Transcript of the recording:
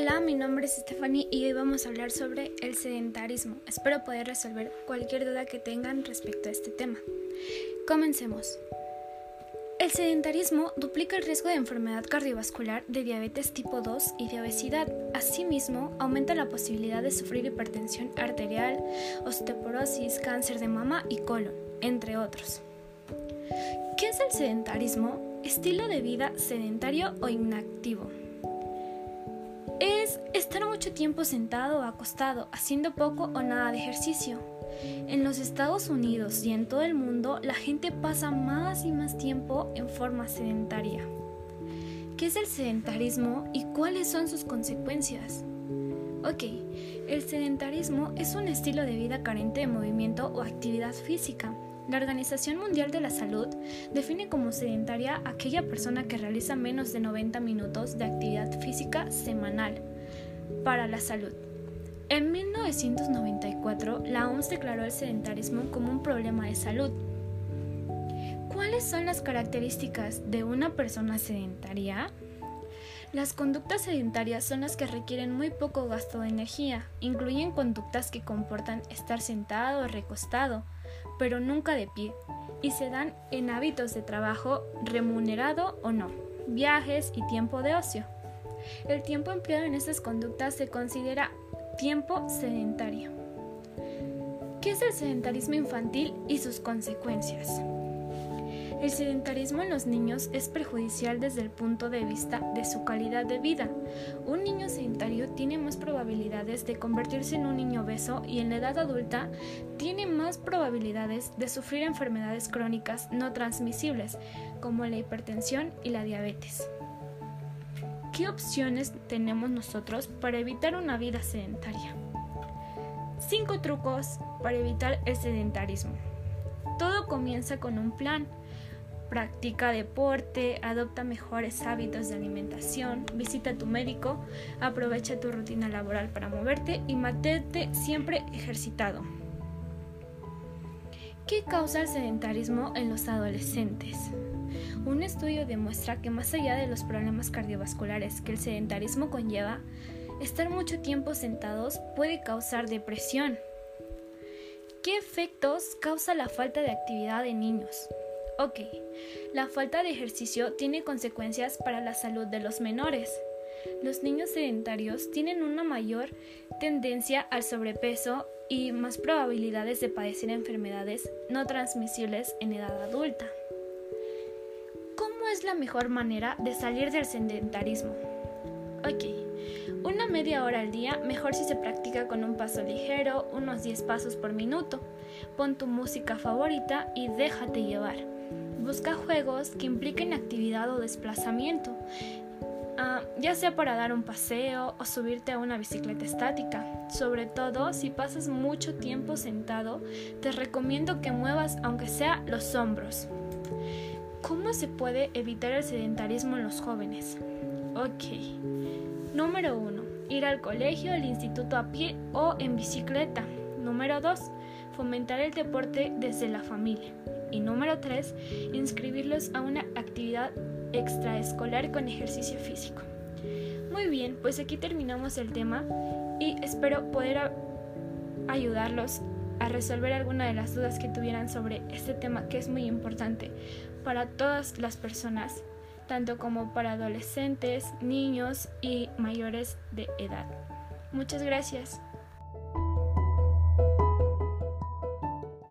Hola, mi nombre es Stephanie y hoy vamos a hablar sobre el sedentarismo. Espero poder resolver cualquier duda que tengan respecto a este tema. Comencemos. El sedentarismo duplica el riesgo de enfermedad cardiovascular, de diabetes tipo 2 y de obesidad. Asimismo, aumenta la posibilidad de sufrir hipertensión arterial, osteoporosis, cáncer de mama y colon, entre otros. ¿Qué es el sedentarismo? Estilo de vida sedentario o inactivo estar mucho tiempo sentado o acostado, haciendo poco o nada de ejercicio. En los Estados Unidos y en todo el mundo, la gente pasa más y más tiempo en forma sedentaria. ¿Qué es el sedentarismo y cuáles son sus consecuencias? Ok, el sedentarismo es un estilo de vida carente de movimiento o actividad física la Organización Mundial de la Salud define como sedentaria aquella persona que realiza menos de 90 minutos de actividad física semanal para la salud. En 1994, la OMS declaró el sedentarismo como un problema de salud. ¿Cuáles son las características de una persona sedentaria? Las conductas sedentarias son las que requieren muy poco gasto de energía. Incluyen conductas que comportan estar sentado o recostado, pero nunca de pie, y se dan en hábitos de trabajo remunerado o no, viajes y tiempo de ocio. El tiempo empleado en estas conductas se considera tiempo sedentario. ¿Qué es el sedentarismo infantil y sus consecuencias? El sedentarismo en los niños es perjudicial desde el punto de vista de su calidad de vida. Un niño sedentario tiene más probabilidades de convertirse en un niño obeso y en la edad adulta tiene más probabilidades de sufrir enfermedades crónicas no transmisibles como la hipertensión y la diabetes. ¿Qué opciones tenemos nosotros para evitar una vida sedentaria? 5 trucos para evitar el sedentarismo. Todo comienza con un plan practica deporte, adopta mejores hábitos de alimentación, visita a tu médico, aprovecha tu rutina laboral para moverte y mantente siempre ejercitado. ¿Qué causa el sedentarismo en los adolescentes? Un estudio demuestra que más allá de los problemas cardiovasculares que el sedentarismo conlleva, estar mucho tiempo sentados puede causar depresión. ¿Qué efectos causa la falta de actividad en niños? Ok, la falta de ejercicio tiene consecuencias para la salud de los menores. Los niños sedentarios tienen una mayor tendencia al sobrepeso y más probabilidades de padecer enfermedades no transmisibles en edad adulta. ¿Cómo es la mejor manera de salir del sedentarismo? Ok, una media hora al día, mejor si se practica con un paso ligero, unos 10 pasos por minuto. Pon tu música favorita y déjate llevar. Busca juegos que impliquen actividad o desplazamiento, ah, ya sea para dar un paseo o subirte a una bicicleta estática. Sobre todo si pasas mucho tiempo sentado, te recomiendo que muevas aunque sea los hombros. ¿Cómo se puede evitar el sedentarismo en los jóvenes? Ok. Número 1. Ir al colegio, al instituto a pie o en bicicleta. Número 2. Fomentar el deporte desde la familia. Y número 3, inscribirlos a una actividad extraescolar con ejercicio físico. Muy bien, pues aquí terminamos el tema y espero poder ayudarlos a resolver alguna de las dudas que tuvieran sobre este tema que es muy importante para todas las personas, tanto como para adolescentes, niños y mayores de edad. Muchas gracias.